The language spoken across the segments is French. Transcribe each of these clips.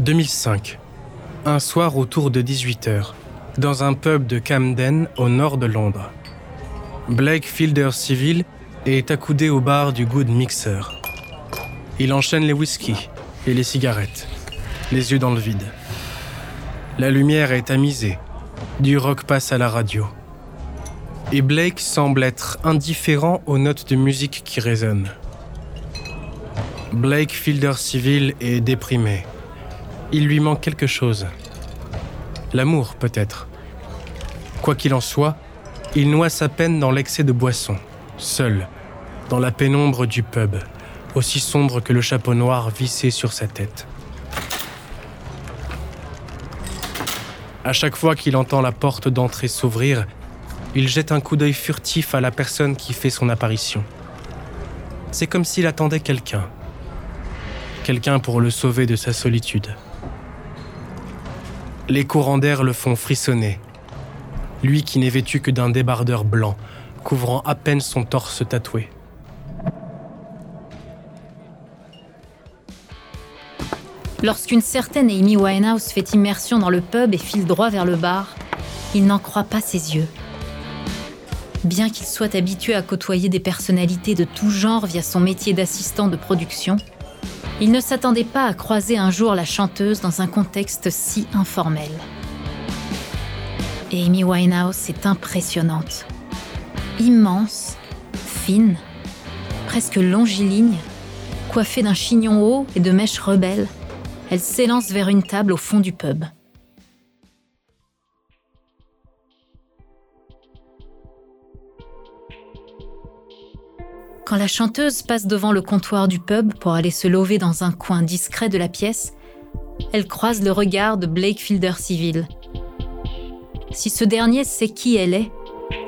2005. Un soir autour de 18h, dans un pub de Camden au nord de Londres. Blake Fielder Civil est accoudé au bar du Good Mixer. Il enchaîne les whiskies et les cigarettes, les yeux dans le vide. La lumière est tamisée, du rock passe à la radio. Et Blake semble être indifférent aux notes de musique qui résonnent. Blake Fielder Civil est déprimé. Il lui manque quelque chose. L'amour, peut-être. Quoi qu'il en soit, il noie sa peine dans l'excès de boisson, seul, dans la pénombre du pub, aussi sombre que le chapeau noir vissé sur sa tête. À chaque fois qu'il entend la porte d'entrée s'ouvrir, il jette un coup d'œil furtif à la personne qui fait son apparition. C'est comme s'il attendait quelqu'un. Quelqu'un pour le sauver de sa solitude. Les courants d'air le font frissonner. Lui qui n'est vêtu que d'un débardeur blanc, couvrant à peine son torse tatoué. Lorsqu'une certaine Amy Winehouse fait immersion dans le pub et file droit vers le bar, il n'en croit pas ses yeux. Bien qu'il soit habitué à côtoyer des personnalités de tout genre via son métier d'assistant de production, il ne s'attendait pas à croiser un jour la chanteuse dans un contexte si informel. Amy Winehouse est impressionnante. Immense, fine, presque longiligne, coiffée d'un chignon haut et de mèches rebelles, elle s'élance vers une table au fond du pub. Quand la chanteuse passe devant le comptoir du pub pour aller se lever dans un coin discret de la pièce, elle croise le regard de Blake Fielder Civil. Si ce dernier sait qui elle est,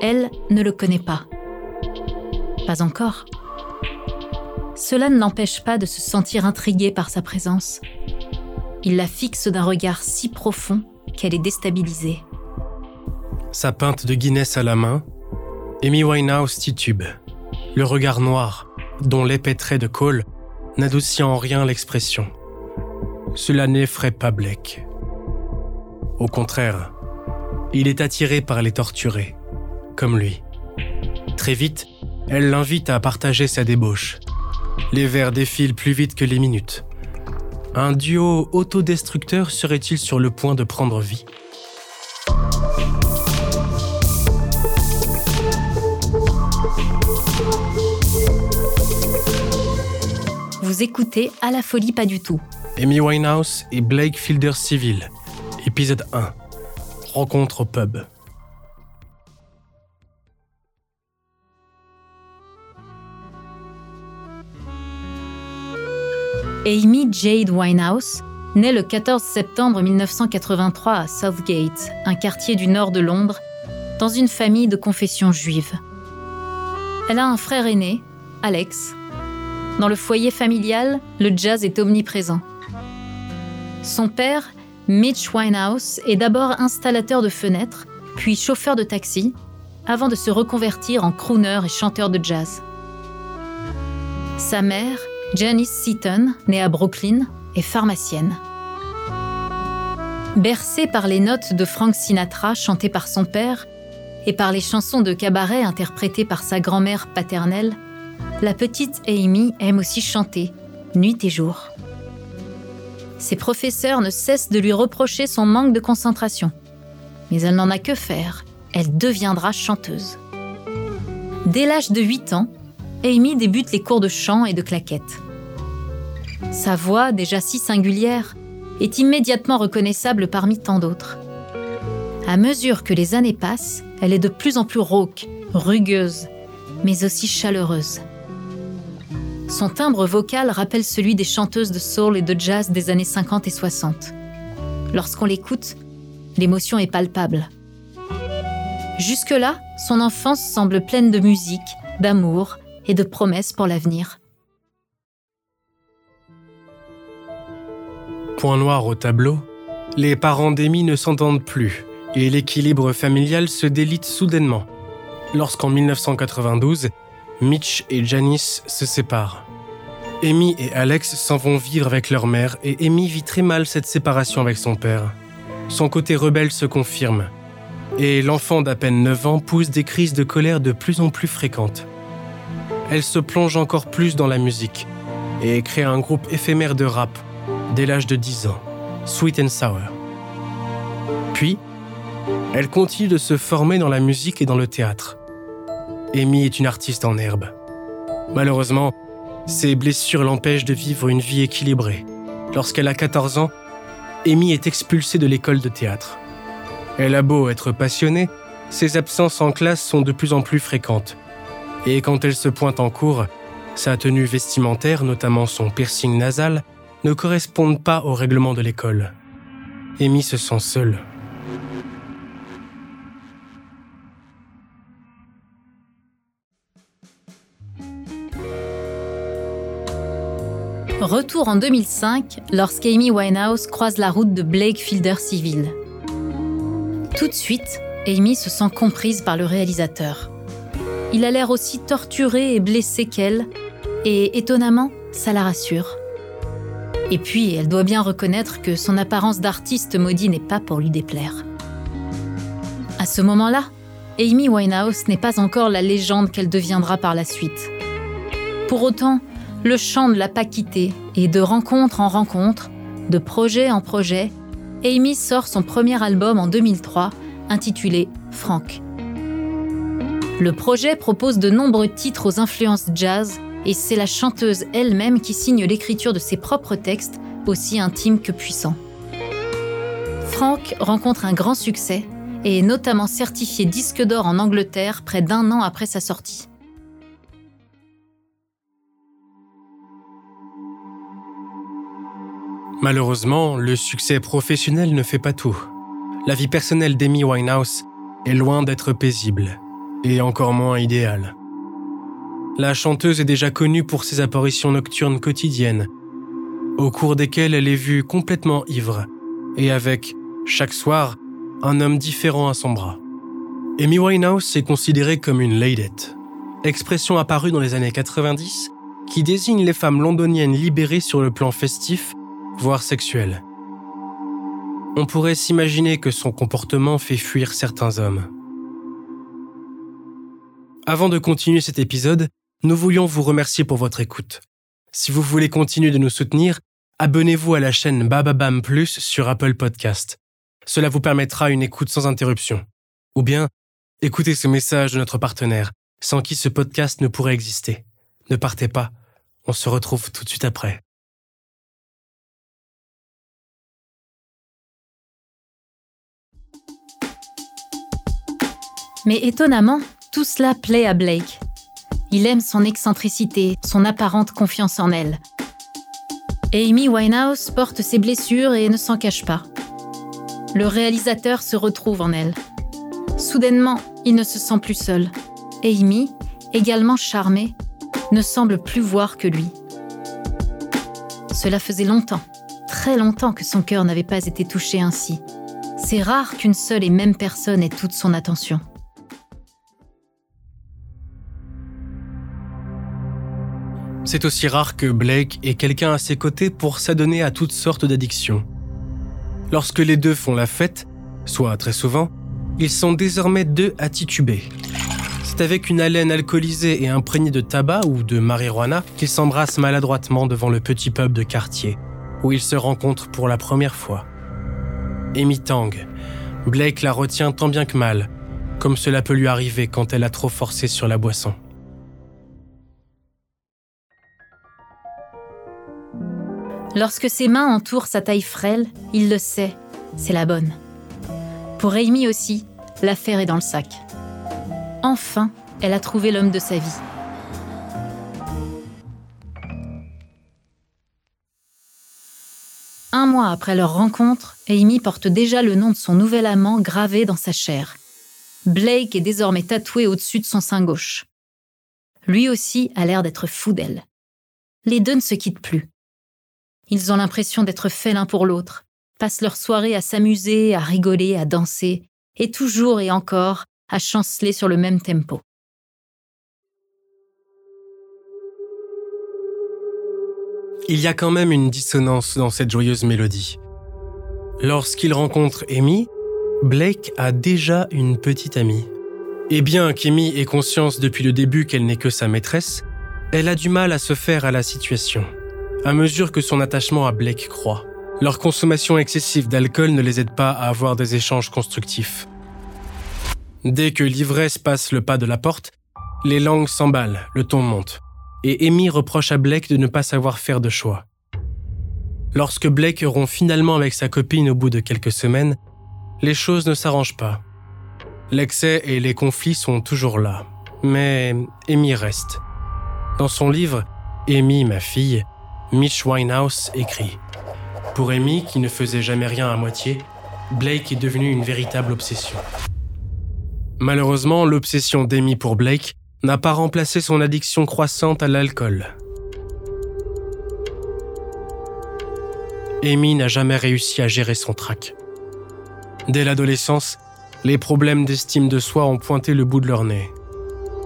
elle ne le connaît pas. Pas encore. Cela ne l'empêche pas de se sentir intriguée par sa présence. Il la fixe d'un regard si profond qu'elle est déstabilisée. Sa pinte de Guinness à la main, Amy Winehouse titube le regard noir, dont l'épais trait de Cole n'adoucit en rien l'expression. Cela n'effraie pas Blake. Au contraire, il est attiré par les torturés, comme lui. Très vite, elle l'invite à partager sa débauche. Les verres défilent plus vite que les minutes. Un duo autodestructeur serait-il sur le point de prendre vie? Vous écoutez À la folie pas du tout. Amy Winehouse et Blake Fielder Civil, épisode 1. Rencontre au pub. Amy Jade Winehouse naît le 14 septembre 1983 à Southgate, un quartier du nord de Londres, dans une famille de confession juive. Elle a un frère aîné, Alex. Dans le foyer familial, le jazz est omniprésent. Son père, Mitch Winehouse, est d'abord installateur de fenêtres, puis chauffeur de taxi, avant de se reconvertir en crooner et chanteur de jazz. Sa mère, Janice Seaton, née à Brooklyn, est pharmacienne. Bercée par les notes de Frank Sinatra chantées par son père, et par les chansons de cabaret interprétées par sa grand-mère paternelle, la petite Amy aime aussi chanter, nuit et jour. Ses professeurs ne cessent de lui reprocher son manque de concentration. Mais elle n'en a que faire, elle deviendra chanteuse. Dès l'âge de 8 ans, Amy débute les cours de chant et de claquettes. Sa voix, déjà si singulière, est immédiatement reconnaissable parmi tant d'autres. À mesure que les années passent, elle est de plus en plus rauque, rugueuse, mais aussi chaleureuse. Son timbre vocal rappelle celui des chanteuses de soul et de jazz des années 50 et 60. Lorsqu'on l'écoute, l'émotion est palpable. Jusque-là, son enfance semble pleine de musique, d'amour et de promesses pour l'avenir. Point noir au tableau, les parents d'Amy ne s'entendent plus et l'équilibre familial se délite soudainement lorsqu'en 1992, Mitch et Janice se séparent. Amy et Alex s'en vont vivre avec leur mère et Amy vit très mal cette séparation avec son père. Son côté rebelle se confirme et l'enfant d'à peine 9 ans pousse des crises de colère de plus en plus fréquentes. Elle se plonge encore plus dans la musique et crée un groupe éphémère de rap dès l'âge de 10 ans, Sweet and Sour. Puis, elle continue de se former dans la musique et dans le théâtre. Amy est une artiste en herbe. Malheureusement, ses blessures l'empêchent de vivre une vie équilibrée. Lorsqu'elle a 14 ans, Amy est expulsée de l'école de théâtre. Elle a beau être passionnée, ses absences en classe sont de plus en plus fréquentes. Et quand elle se pointe en cours, sa tenue vestimentaire, notamment son piercing nasal, ne correspondent pas au règlement de l'école. Amy se sent seule. Retour en 2005, lorsqu'Amy Winehouse croise la route de Blake Fielder Civil. Tout de suite, Amy se sent comprise par le réalisateur. Il a l'air aussi torturé et blessé qu'elle, et étonnamment, ça la rassure. Et puis, elle doit bien reconnaître que son apparence d'artiste maudit n'est pas pour lui déplaire. À ce moment-là, Amy Winehouse n'est pas encore la légende qu'elle deviendra par la suite. Pour autant, le chant ne l'a pas quitté et de rencontre en rencontre, de projet en projet, Amy sort son premier album en 2003 intitulé Frank. Le projet propose de nombreux titres aux influences jazz et c'est la chanteuse elle-même qui signe l'écriture de ses propres textes, aussi intimes que puissants. Frank rencontre un grand succès et est notamment certifié disque d'or en Angleterre près d'un an après sa sortie. Malheureusement, le succès professionnel ne fait pas tout. La vie personnelle d'Amy Winehouse est loin d'être paisible, et encore moins idéale. La chanteuse est déjà connue pour ses apparitions nocturnes quotidiennes, au cours desquelles elle est vue complètement ivre, et avec, chaque soir, un homme différent à son bras. Amy Winehouse est considérée comme une ladette, expression apparue dans les années 90 qui désigne les femmes londoniennes libérées sur le plan festif voire sexuelle. On pourrait s'imaginer que son comportement fait fuir certains hommes. Avant de continuer cet épisode, nous voulions vous remercier pour votre écoute. Si vous voulez continuer de nous soutenir, abonnez-vous à la chaîne Bababam Plus sur Apple Podcast. Cela vous permettra une écoute sans interruption. Ou bien, écoutez ce message de notre partenaire, sans qui ce podcast ne pourrait exister. Ne partez pas, on se retrouve tout de suite après. Mais étonnamment, tout cela plaît à Blake. Il aime son excentricité, son apparente confiance en elle. Amy Winehouse porte ses blessures et ne s'en cache pas. Le réalisateur se retrouve en elle. Soudainement, il ne se sent plus seul. Amy, également charmée, ne semble plus voir que lui. Cela faisait longtemps, très longtemps que son cœur n'avait pas été touché ainsi. C'est rare qu'une seule et même personne ait toute son attention. C'est aussi rare que Blake ait quelqu'un à ses côtés pour s'adonner à toutes sortes d'addictions. Lorsque les deux font la fête, soit très souvent, Ils sont désormais deux à tituber. C'est avec une haleine alcoolisée et imprégnée de tabac ou de marijuana qu'ils s'embrassent maladroitement devant le petit pub de quartier, où ils se rencontrent pour la première fois. Amy Tang, Blake la retient tant bien que mal, comme cela peut lui arriver quand elle a trop forcé sur la boisson. Lorsque ses mains entourent sa taille frêle, il le sait, c'est la bonne. Pour Amy aussi, l'affaire est dans le sac. Enfin, elle a trouvé l'homme de sa vie. Un mois après leur rencontre, Amy porte déjà le nom de son nouvel amant gravé dans sa chair. Blake est désormais tatoué au-dessus de son sein gauche. Lui aussi a l'air d'être fou d'elle. Les deux ne se quittent plus. Ils ont l'impression d'être faits l'un pour l'autre, passent leur soirée à s'amuser, à rigoler, à danser, et toujours et encore à chanceler sur le même tempo. Il y a quand même une dissonance dans cette joyeuse mélodie. Lorsqu'il rencontre Amy, Blake a déjà une petite amie. Et bien qu'Amy ait conscience depuis le début qu'elle n'est que sa maîtresse, elle a du mal à se faire à la situation à mesure que son attachement à Blake croît. Leur consommation excessive d'alcool ne les aide pas à avoir des échanges constructifs. Dès que l'ivresse passe le pas de la porte, les langues s'emballent, le ton monte. Et Amy reproche à Blake de ne pas savoir faire de choix. Lorsque Blake rompt finalement avec sa copine au bout de quelques semaines, les choses ne s'arrangent pas. L'excès et les conflits sont toujours là. Mais Amy reste. Dans son livre, Amy, ma fille, Mitch Winehouse écrit Pour Amy, qui ne faisait jamais rien à moitié, Blake est devenu une véritable obsession. Malheureusement, l'obsession d'Amy pour Blake n'a pas remplacé son addiction croissante à l'alcool. Amy n'a jamais réussi à gérer son trac. Dès l'adolescence, les problèmes d'estime de soi ont pointé le bout de leur nez.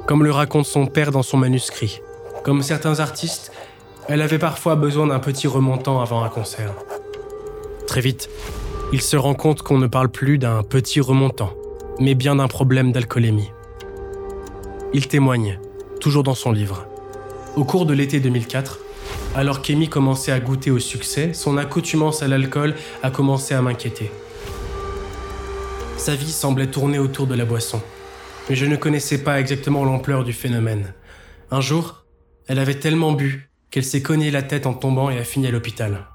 Comme le raconte son père dans son manuscrit. Comme certains artistes, elle avait parfois besoin d'un petit remontant avant un concert. Très vite, il se rend compte qu'on ne parle plus d'un petit remontant, mais bien d'un problème d'alcoolémie. Il témoigne, toujours dans son livre. Au cours de l'été 2004, alors qu'Amy commençait à goûter au succès, son accoutumance à l'alcool a commencé à m'inquiéter. Sa vie semblait tourner autour de la boisson, mais je ne connaissais pas exactement l'ampleur du phénomène. Un jour, elle avait tellement bu qu'elle s'est cognée la tête en tombant et a fini à l'hôpital.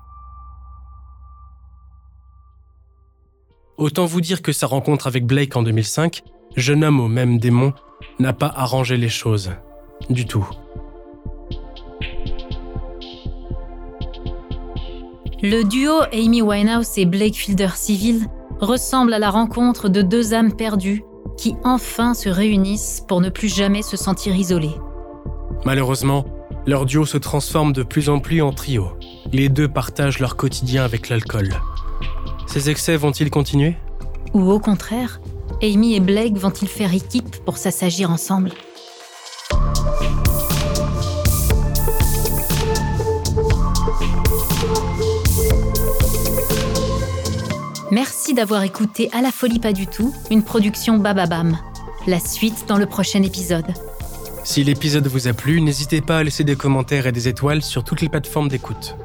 Autant vous dire que sa rencontre avec Blake en 2005, jeune homme au même démon, n'a pas arrangé les choses. Du tout. Le duo Amy Winehouse et Blake Fielder Civil ressemble à la rencontre de deux âmes perdues qui enfin se réunissent pour ne plus jamais se sentir isolées. Malheureusement, leur duo se transforme de plus en plus en trio. Les deux partagent leur quotidien avec l'alcool. Ces excès vont-ils continuer? Ou au contraire, Amy et Blake vont-ils faire équipe pour s'assagir ensemble? Merci d'avoir écouté À la folie pas du tout, une production Bababam. La suite dans le prochain épisode. Si l'épisode vous a plu, n'hésitez pas à laisser des commentaires et des étoiles sur toutes les plateformes d'écoute.